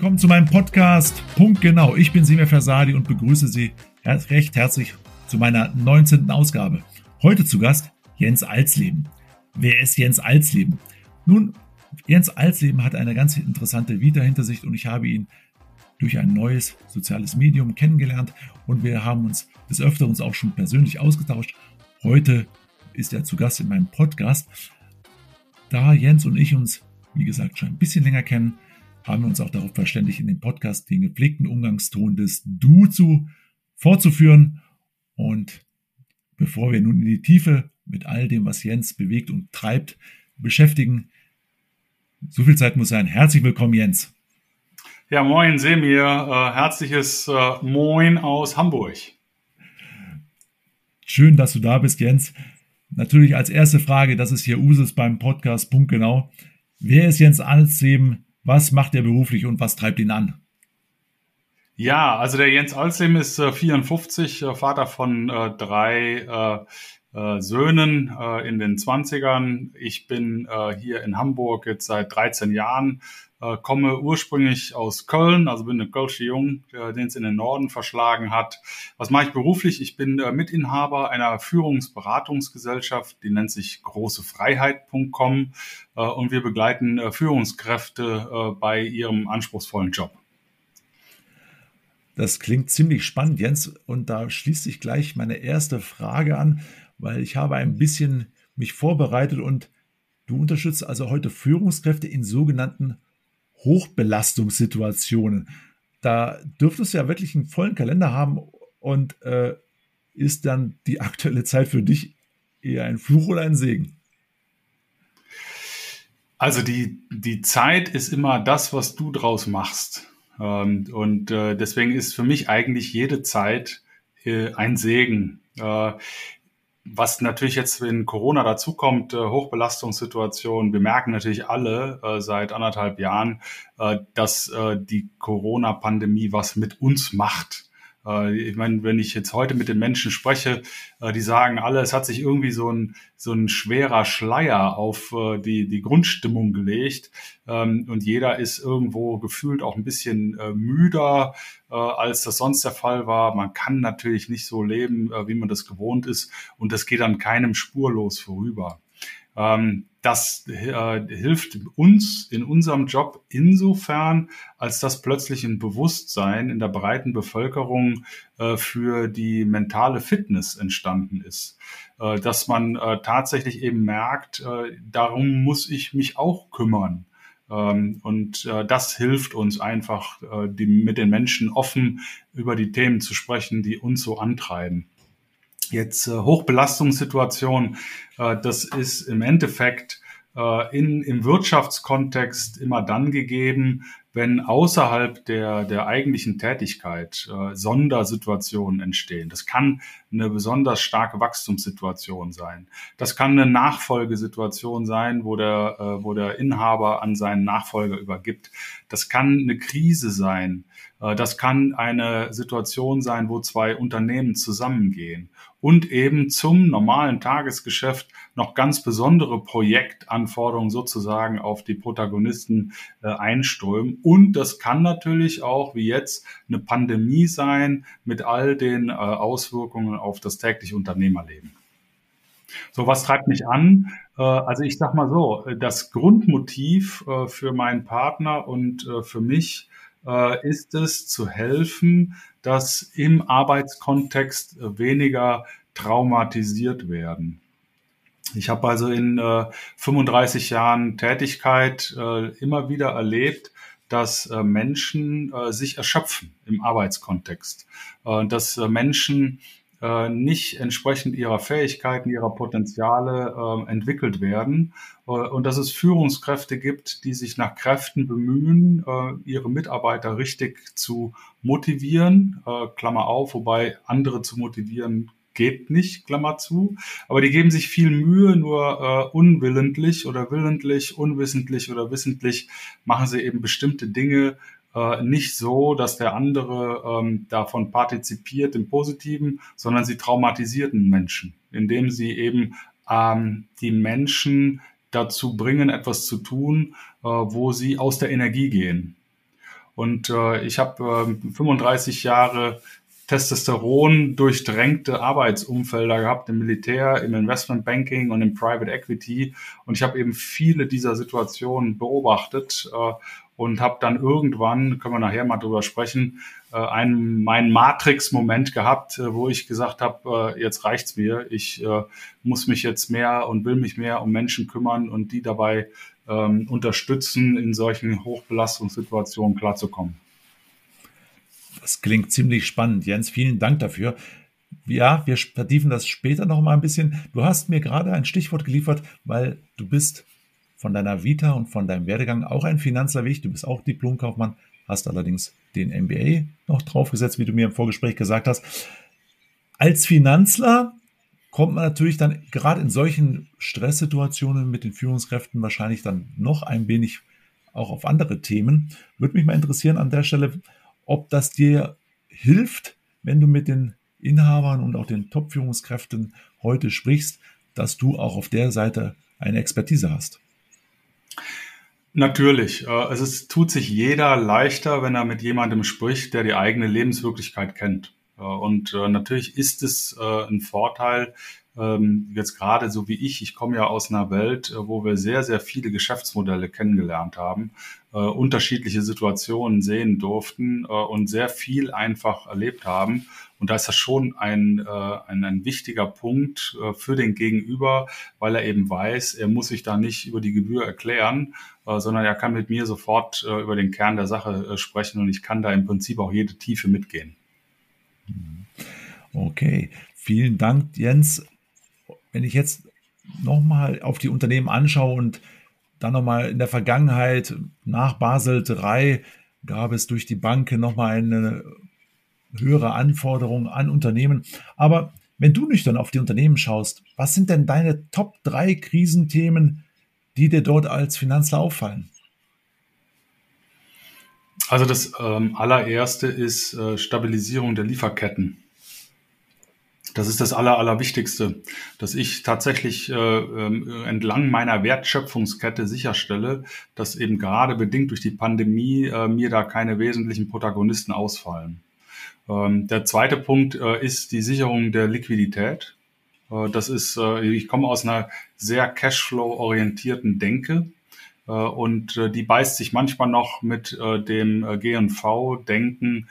willkommen zu meinem Podcast. Punkt genau. Ich bin Simir Versadi und begrüße Sie recht herzlich zu meiner 19. Ausgabe. Heute zu Gast Jens Alsleben. Wer ist Jens Alsleben? Nun, Jens Alsleben hat eine ganz interessante Vita hinter sich und ich habe ihn durch ein neues soziales Medium kennengelernt und wir haben uns des Öfteren auch schon persönlich ausgetauscht. Heute ist er zu Gast in meinem Podcast. Da Jens und ich uns, wie gesagt, schon ein bisschen länger kennen, haben wir uns auch darauf verständigt, in dem Podcast den gepflegten Umgangston des Du zu fortzuführen. Und bevor wir nun in die Tiefe mit all dem, was Jens bewegt und treibt, beschäftigen, so viel Zeit muss sein. Herzlich willkommen, Jens. Ja, moin, Semir. Äh, herzliches äh, Moin aus Hamburg. Schön, dass du da bist, Jens. Natürlich als erste Frage, das ist hier Usus beim Podcast, Punkt genau. Wer ist Jens Alsleben? Was macht er beruflich und was treibt ihn an? Ja, also der Jens Alsleben ist äh, 54, äh, Vater von äh, drei äh, äh, Söhnen äh, in den 20ern. Ich bin hier in Hamburg jetzt seit 13 Jahren äh, komme ursprünglich aus Köln, also bin ein Kölsche Jung, äh, den es in den Norden verschlagen hat. Was mache ich beruflich? Ich bin äh, Mitinhaber einer Führungsberatungsgesellschaft, die nennt sich großefreiheit.com äh, und wir begleiten äh, Führungskräfte äh, bei ihrem anspruchsvollen Job. Das klingt ziemlich spannend, Jens, und da schließt sich gleich meine erste Frage an, weil ich habe ein bisschen mich vorbereitet und du unterstützt also heute Führungskräfte in sogenannten Hochbelastungssituationen. Da dürftest du ja wirklich einen vollen Kalender haben und äh, ist dann die aktuelle Zeit für dich eher ein Fluch oder ein Segen? Also die, die Zeit ist immer das, was du draus machst. Ähm, und äh, deswegen ist für mich eigentlich jede Zeit äh, ein Segen. Was natürlich jetzt, wenn Corona dazukommt, äh, Hochbelastungssituation, wir merken natürlich alle äh, seit anderthalb Jahren, äh, dass äh, die Corona-Pandemie was mit uns macht. Äh, ich meine, wenn ich jetzt heute mit den Menschen spreche, äh, die sagen alle, es hat sich irgendwie so ein, so ein schwerer Schleier auf äh, die, die Grundstimmung gelegt. Ähm, und jeder ist irgendwo gefühlt auch ein bisschen müder, als das sonst der Fall war. Man kann natürlich nicht so leben, wie man das gewohnt ist. Und das geht an keinem spurlos vorüber. Ähm, das äh, hilft uns in unserem Job insofern, als das plötzlich ein Bewusstsein in der breiten Bevölkerung äh, für die mentale Fitness entstanden ist. Äh, dass man äh, tatsächlich eben merkt, äh, darum muss ich mich auch kümmern. Ähm, und äh, das hilft uns einfach, die, mit den Menschen offen über die Themen zu sprechen, die uns so antreiben. Jetzt äh, Hochbelastungssituation, äh, das ist im Endeffekt äh, in, im Wirtschaftskontext immer dann gegeben, wenn außerhalb der, der eigentlichen Tätigkeit äh, Sondersituationen entstehen. Das kann eine besonders starke Wachstumssituation sein. Das kann eine Nachfolgesituation sein, wo der, äh, wo der Inhaber an seinen Nachfolger übergibt. Das kann eine Krise sein. Äh, das kann eine Situation sein, wo zwei Unternehmen zusammengehen und eben zum normalen Tagesgeschäft noch ganz besondere Projektanforderungen sozusagen auf die Protagonisten äh, einströmen. Und das kann natürlich auch, wie jetzt, eine Pandemie sein mit all den äh, Auswirkungen auf das tägliche Unternehmerleben. So, was treibt mich an? Äh, also ich sag mal so, das Grundmotiv äh, für meinen Partner und äh, für mich ist es zu helfen, dass im Arbeitskontext weniger traumatisiert werden. Ich habe also in äh, 35 Jahren Tätigkeit äh, immer wieder erlebt, dass äh, Menschen äh, sich erschöpfen im Arbeitskontext, äh, dass äh, Menschen äh, nicht entsprechend ihrer Fähigkeiten, ihrer Potenziale äh, entwickelt werden. Äh, und dass es Führungskräfte gibt, die sich nach Kräften bemühen, äh, ihre Mitarbeiter richtig zu motivieren, äh, Klammer auf, wobei andere zu motivieren geht nicht, Klammer zu. Aber die geben sich viel Mühe, nur äh, unwillentlich oder willentlich, unwissentlich oder wissentlich machen sie eben bestimmte Dinge äh, nicht so, dass der andere ähm, davon partizipiert im Positiven, sondern sie traumatisierten Menschen, indem sie eben ähm, die Menschen dazu bringen, etwas zu tun, äh, wo sie aus der Energie gehen. Und äh, ich habe äh, 35 Jahre Testosteron durchdrängte Arbeitsumfelder gehabt im Militär, im Investmentbanking und im Private Equity. Und ich habe eben viele dieser Situationen beobachtet äh, und habe dann irgendwann, können wir nachher mal drüber sprechen, äh, einen, meinen Matrix-Moment gehabt, äh, wo ich gesagt habe, äh, jetzt reicht's mir. Ich muss mich jetzt mehr und will mich mehr um Menschen kümmern und die dabei ähm, unterstützen, in solchen Hochbelastungssituationen klarzukommen. Das klingt ziemlich spannend, Jens. Vielen Dank dafür. Ja, wir vertiefen das später noch mal ein bisschen. Du hast mir gerade ein Stichwort geliefert, weil du bist von deiner Vita und von deinem Werdegang auch ein Finanzler wie. Du bist auch Diplomkaufmann, hast allerdings den MBA noch draufgesetzt, wie du mir im Vorgespräch gesagt hast. Als Finanzler kommt man natürlich dann gerade in solchen Stresssituationen mit den Führungskräften wahrscheinlich dann noch ein wenig auch auf andere Themen. Würde mich mal interessieren an der Stelle, ob das dir hilft, wenn du mit den Inhabern und auch den Top-Führungskräften heute sprichst, dass du auch auf der Seite eine Expertise hast. Natürlich. Äh, es tut sich jeder leichter, wenn er mit jemandem spricht, der die eigene Lebenswirklichkeit kennt. Äh, und äh, natürlich ist es ein Vorteil, ähm, jetzt gerade so wie ich, ich komme ja aus einer Welt, äh, wo wir sehr, sehr viele Geschäftsmodelle kennengelernt haben, äh, unterschiedliche Situationen sehen durften äh, und sehr viel einfach erlebt haben. Und da ist das schon ein, ein, ein wichtiger Punkt für den Gegenüber, weil er eben weiß, er muss sich da nicht über die Gebühr erklären, sondern er kann mit mir sofort über den Kern der Sache sprechen und ich kann da im Prinzip auch jede Tiefe mitgehen. Okay, vielen Dank, Jens wenn ich jetzt nochmal auf die Unternehmen anschaue und dann nochmal in der Vergangenheit nach Basel III gab es durch die Banken nochmal eine höhere Anforderung an Unternehmen. Aber wenn du nüchtern auf die Unternehmen schaust, was sind denn deine Top 3 Krisenthemen, die dir dort als Finanzler auffallen? Also das ähm, allererste ist äh, Stabilisierung der Lieferketten. Das ist das Aller, Allerwichtigste, dass ich tatsächlich äh, äh, entlang meiner Wertschöpfungskette sicherstelle, dass eben gerade bedingt durch die Pandemie äh, mir da keine wesentlichen Protagonisten ausfallen. Ähm, der zweite Punkt äh, ist die Sicherung der Liquidität. Äh, das ist, äh, ich komme aus einer sehr Cashflow-orientierten Denke. Äh, und äh, die beißt sich manchmal noch mit äh, dem GNV-Denken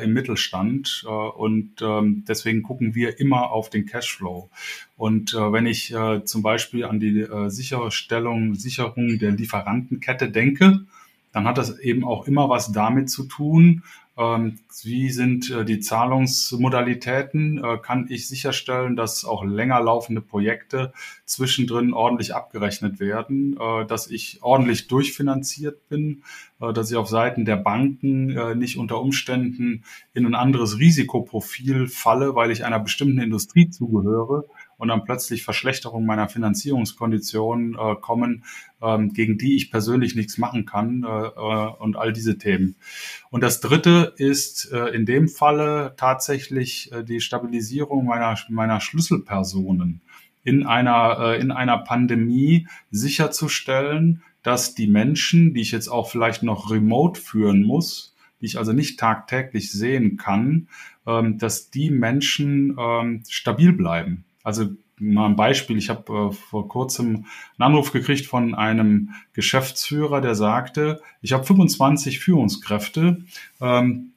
im Mittelstand. und ähm, deswegen gucken wir immer auf den Cashflow. Und wenn ich zum Beispiel an die Sicherstellung, Sicherung der Lieferantenkette denke, dann hat das eben auch immer was damit zu tun, wie sind äh, die Zahlungsmodalitäten? Äh, kann ich sicherstellen, dass auch länger laufende Projekte zwischendrin ordentlich abgerechnet werden, äh, dass ich ordentlich durchfinanziert bin, dass ich auf Seiten der Banken nicht unter Umständen in ein anderes Risikoprofil falle, weil ich einer bestimmten Industrie zugehöre und dann plötzlich Verschlechterungen meiner Finanzierungskonditionen äh, kommen, ähm, gegen die ich persönlich nichts machen kann äh, äh, und all diese Themen. Und das Dritte ist äh, in dem Falle tatsächlich äh, die Stabilisierung meiner, meiner Schlüsselpersonen in einer, äh, in einer Pandemie sicherzustellen, dass die Menschen, die ich jetzt auch vielleicht noch remote führen muss, die ich also nicht tagtäglich sehen kann, ähm, dass die Menschen ähm, stabil bleiben. Also mal ein Beispiel. Ich habe äh, vor kurzem einen Anruf gekriegt von einem Geschäftsführer, der sagte, ich habe 25 Führungskräfte, ähm,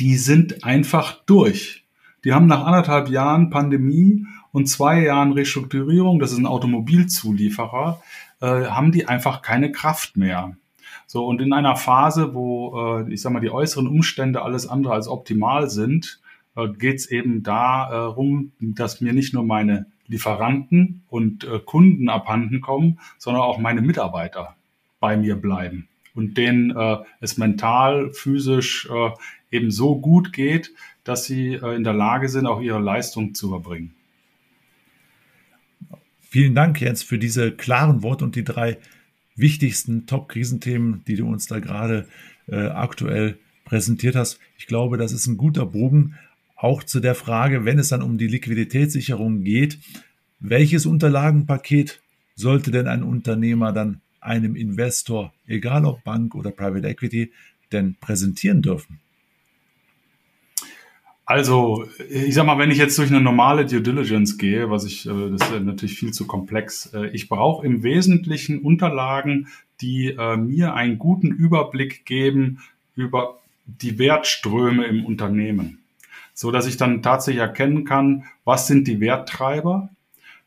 die sind einfach durch. Die haben nach anderthalb Jahren Pandemie und zwei Jahren Restrukturierung, das ist ein Automobilzulieferer, äh, haben die einfach keine Kraft mehr. So, und in einer Phase, wo, äh, ich sag mal, die äußeren Umstände alles andere als optimal sind, äh, geht es eben darum, dass mir nicht nur meine Lieferanten und äh, Kunden abhanden kommen, sondern auch meine Mitarbeiter bei mir bleiben und denen äh, es mental, physisch äh, eben so gut geht, dass sie äh, in der Lage sind, auch ihre Leistung zu erbringen. Vielen Dank, Jens, für diese klaren Worte und die drei wichtigsten Top-Krisenthemen, die du uns da gerade äh, aktuell präsentiert hast. Ich glaube, das ist ein guter Bogen auch zu der Frage, wenn es dann um die Liquiditätssicherung geht, welches Unterlagenpaket sollte denn ein Unternehmer dann einem Investor, egal ob Bank oder Private Equity, denn präsentieren dürfen? Also, ich sag mal, wenn ich jetzt durch eine normale Due Diligence gehe, was ich, äh, das ist natürlich viel zu komplex. Äh, ich brauche im Wesentlichen Unterlagen, die äh, mir einen guten Überblick geben über die Wertströme im Unternehmen, so dass ich dann tatsächlich erkennen kann, was sind die Werttreiber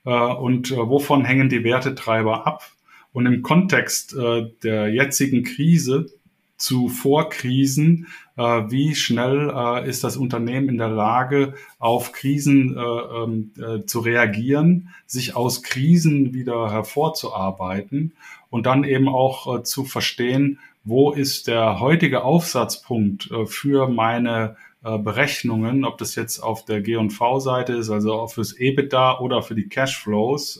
und wovon hängen die Wertetreiber ab. Und im Kontext der jetzigen Krise zu Vorkrisen, äh, wie schnell äh, ist das Unternehmen in der Lage, auf Krisen äh, ähm, äh, zu reagieren, sich aus Krisen wieder hervorzuarbeiten und dann eben auch äh, zu verstehen, wo ist der heutige Aufsatzpunkt äh, für meine Berechnungen, ob das jetzt auf der G&V-Seite ist, also auch fürs EBITDA oder für die Cashflows,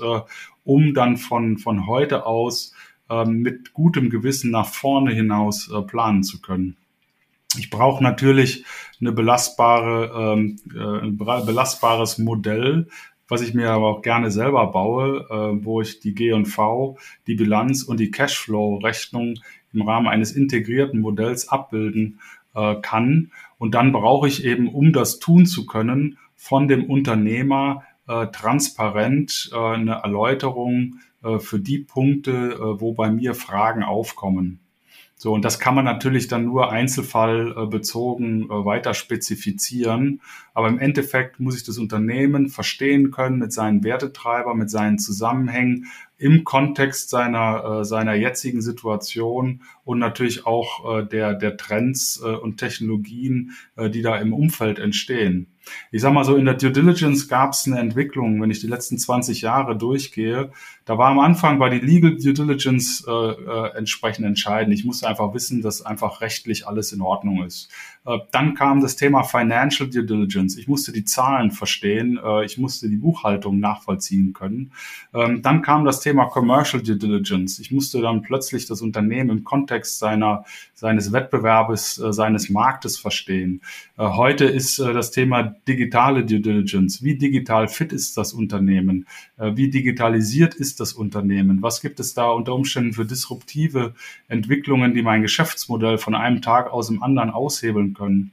um dann von, von heute aus ähm, mit gutem Gewissen nach vorne hinaus äh, planen zu können. Ich brauche natürlich eine belastbare, ähm, äh, ein belastbares Modell, was ich mir aber auch gerne selber baue, äh, wo ich die G&V, die Bilanz und die Cashflow-Rechnung im Rahmen eines integrierten Modells abbilden äh, kann. Und dann brauche ich eben, um das tun zu können, von dem Unternehmer äh, transparent äh, eine Erläuterung äh, für die Punkte, äh, wo bei mir Fragen aufkommen. So, und das kann man natürlich dann nur einzelfallbezogen äh, weiter spezifizieren. Aber im Endeffekt muss ich das Unternehmen verstehen können mit seinen Wertetreiber, mit seinen Zusammenhängen im Kontext seiner, seiner jetzigen Situation und natürlich auch der, der Trends und Technologien, die da im Umfeld entstehen ich sag mal so, in der Due Diligence gab es eine Entwicklung, wenn ich die letzten 20 Jahre durchgehe. Da war am Anfang war die Legal Due Diligence äh, äh, entsprechend entscheidend. Ich musste einfach wissen, dass einfach rechtlich alles in Ordnung ist. Äh, dann kam das Thema Financial Due Diligence. Ich musste die Zahlen verstehen, äh, ich musste die Buchhaltung nachvollziehen können. Ähm, dann kam das Thema Commercial Due Diligence. Ich musste dann plötzlich das Unternehmen im Kontext seiner, seines Wettbewerbes, äh, seines Marktes verstehen. Heute ist das Thema digitale Due Diligence. Wie digital fit ist das Unternehmen? Wie digitalisiert ist das Unternehmen? Was gibt es da unter Umständen für disruptive Entwicklungen, die mein Geschäftsmodell von einem Tag aus dem anderen aushebeln können?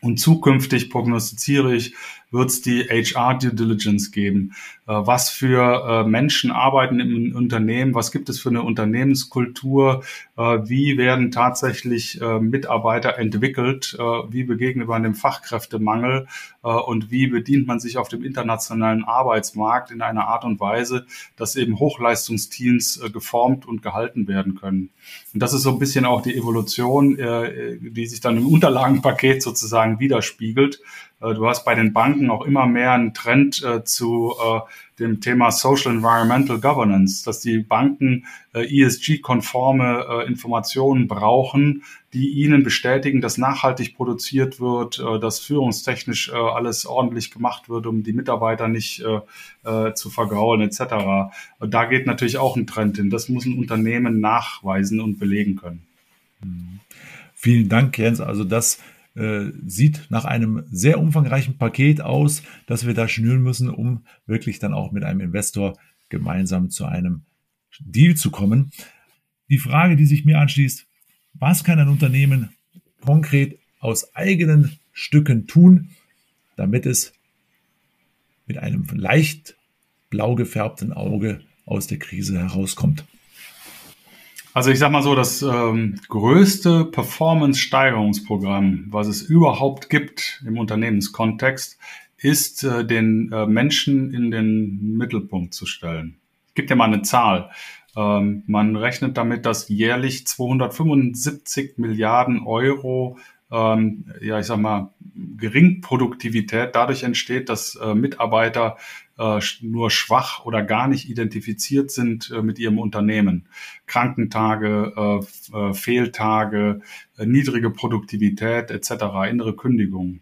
Und zukünftig prognostiziere ich, wird es die HR Due Diligence geben. Äh, was für äh, Menschen arbeiten im Unternehmen? Was gibt es für eine Unternehmenskultur? Äh, wie werden tatsächlich Mitarbeiter entwickelt? Wie begegnet man dem Fachkräftemangel? Und wie bedient man sich auf dem internationalen Arbeitsmarkt in einer Art und Weise, dass eben Hochleistungsteams geformt und gehalten werden können? Und das ist so ein bisschen auch die Evolution, die sich dann im Unterlagenpaket sozusagen widerspiegelt. Du hast bei den Banken auch immer mehr einen Trend äh, zu äh, dem Thema Social Environmental Governance, dass die Banken äh, ESG-konforme äh, Informationen brauchen, die ihnen bestätigen, dass nachhaltig produziert wird, äh, dass führungstechnisch alles ordentlich gemacht wird, um die Mitarbeiter nicht zu vergraulen etc. Da geht natürlich auch ein Trend hin. Das muss ein Unternehmen nachweisen und belegen können. Vielen Dank, Jens. Also das äh, sieht nach einem sehr umfangreichen Paket aus, das wir da schnüren müssen, um wirklich dann auch mit einem Investor gemeinsam zu einem Deal zu kommen. Die Frage, die sich mir anschließt, was kann ein Unternehmen konkret aus eigenen Stücken tun, damit es mit einem leicht blau gefärbten Auge aus der Krise herauskommt? Also ich sag mal so, das ähm, größte Performance-Steigerungsprogramm, was es überhaupt gibt im Unternehmenskontext, ist äh, den äh, Menschen in den Mittelpunkt zu stellen. Ich gebe dir mal eine Zahl. Ähm, man rechnet damit, dass jährlich 275 Milliarden Euro ähm, ja, ich sag mal, Geringproduktivität dadurch entsteht, dass äh, Mitarbeiter äh, nur schwach oder gar nicht identifiziert sind äh, mit ihrem Unternehmen. Krankentage, äh, äh Fehltage, äh, niedrige Produktivität etc., innere Kündigungen.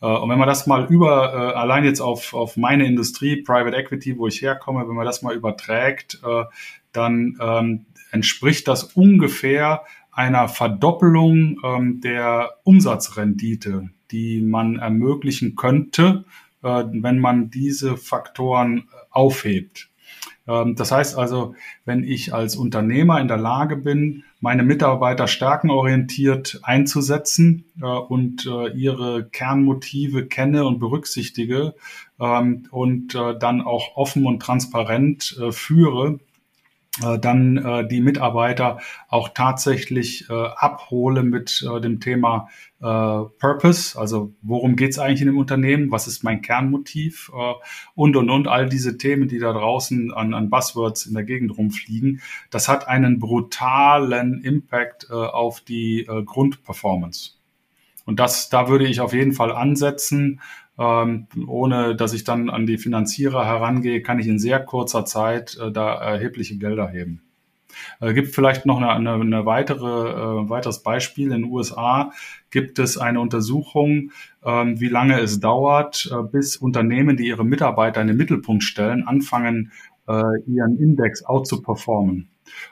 Und wenn man das mal über, allein jetzt auf, auf meine Industrie, Private Equity, wo ich herkomme, wenn man das mal überträgt, dann ähm, entspricht das ungefähr einer Verdoppelung ähm, der Umsatzrendite, die man ermöglichen könnte, äh, wenn man diese Faktoren aufhebt. Ähm, das heißt also, wenn ich als Unternehmer in der Lage bin, meine Mitarbeiter stärkenorientiert einzusetzen äh, und äh, ihre Kernmotive kenne und berücksichtige ähm, und äh, dann auch offen und transparent führe, äh, dann äh, die Mitarbeiter auch tatsächlich äh, abhole mit äh, dem Thema äh, Purpose, also worum geht's eigentlich in dem Unternehmen, was ist mein Kernmotiv? Äh, und und und. All diese Themen, die da draußen an, an Buzzwords in der Gegend rumfliegen, das hat einen brutalen Impact äh, auf die äh, Grundperformance. Und das, da würde ich auf jeden Fall ansetzen ähm, ohne dass ich dann an die Finanzierer herangehe, kann ich in sehr kurzer Zeit äh, da erhebliche Gelder heben. Äh, gibt vielleicht noch eine, eine, eine weitere, äh, weiteres Beispiel. In den USA gibt es eine Untersuchung, ähm, wie lange es dauert, äh, bis Unternehmen, die ihre Mitarbeiter in den Mittelpunkt stellen, anfangen, äh, ihren Index out zu performen.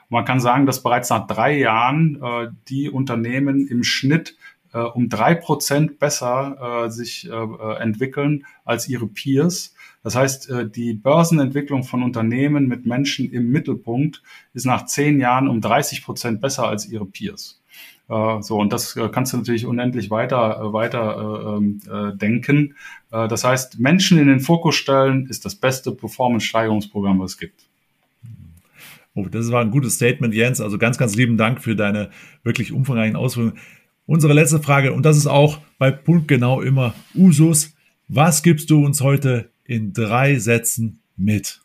Und man kann sagen, dass bereits nach drei Jahren äh, die Unternehmen im Schnitt äh, um drei Prozent besser äh, sich äh, äh, entwickeln als ihre Peers. Das heißt, äh, die Börsenentwicklung von Unternehmen mit Menschen im Mittelpunkt ist nach zehn Jahren um 30 Prozent besser als ihre Peers. Äh, so, und das äh, kannst du natürlich unendlich weiter, weiter ähm, äh, denken. Äh, das heißt, Menschen in den Fokus stellen ist das beste Performance-Steigerungsprogramm, was es gibt. Oh, das war ein gutes Statement, Jens. Also ganz, ganz lieben Dank für deine wirklich umfangreichen Ausführungen. Unsere letzte Frage, und das ist auch bei Punkt genau immer Usus. Was gibst du uns heute in drei Sätzen mit?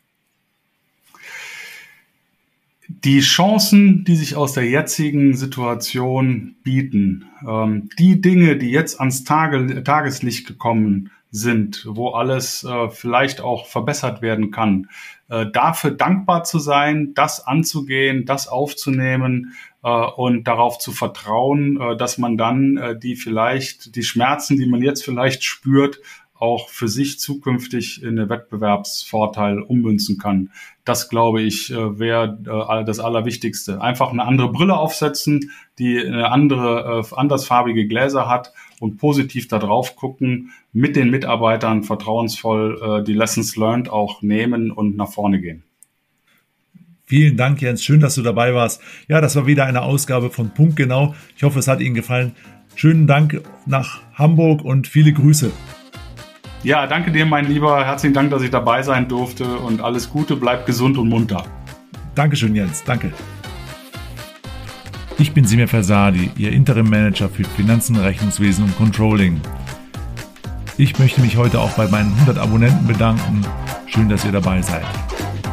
Die Chancen, die sich aus der jetzigen Situation bieten, ähm, die Dinge, die jetzt ans Tage, Tageslicht gekommen sind, wo alles äh, vielleicht auch verbessert werden kann, äh, dafür dankbar zu sein, das anzugehen, das aufzunehmen und darauf zu vertrauen, äh, dass man dann äh, die vielleicht, die Schmerzen, die man jetzt vielleicht spürt, auch für sich zukünftig in einen Wettbewerbsvorteil ummünzen kann. Das, glaube ich, äh, wäre äh, das Allerwichtigste. Einfach eine andere Brille aufsetzen, die eine andere, äh, andersfarbige Gläser hat und positiv da drauf gucken, mit den Mitarbeitern vertrauensvoll die Lessons learned auch nehmen und nach vorne gehen. Vielen Dank, Jens. Schön, dass du dabei warst. Ja, das war wieder eine Ausgabe von Punkt Genau. Ich hoffe, es hat Ihnen gefallen. Schönen Dank nach Hamburg und viele Grüße. Ja, danke dir, mein Lieber. Herzlichen Dank, dass ich dabei sein durfte und alles Gute. Bleib gesund und munter. Dankeschön, Jens. Danke. Ich bin Simir Fersadi, Ihr Interim Manager für Finanzen, Rechnungswesen und Controlling. Ich möchte mich heute auch bei meinen 100 Abonnenten bedanken. Schön, dass ihr dabei seid.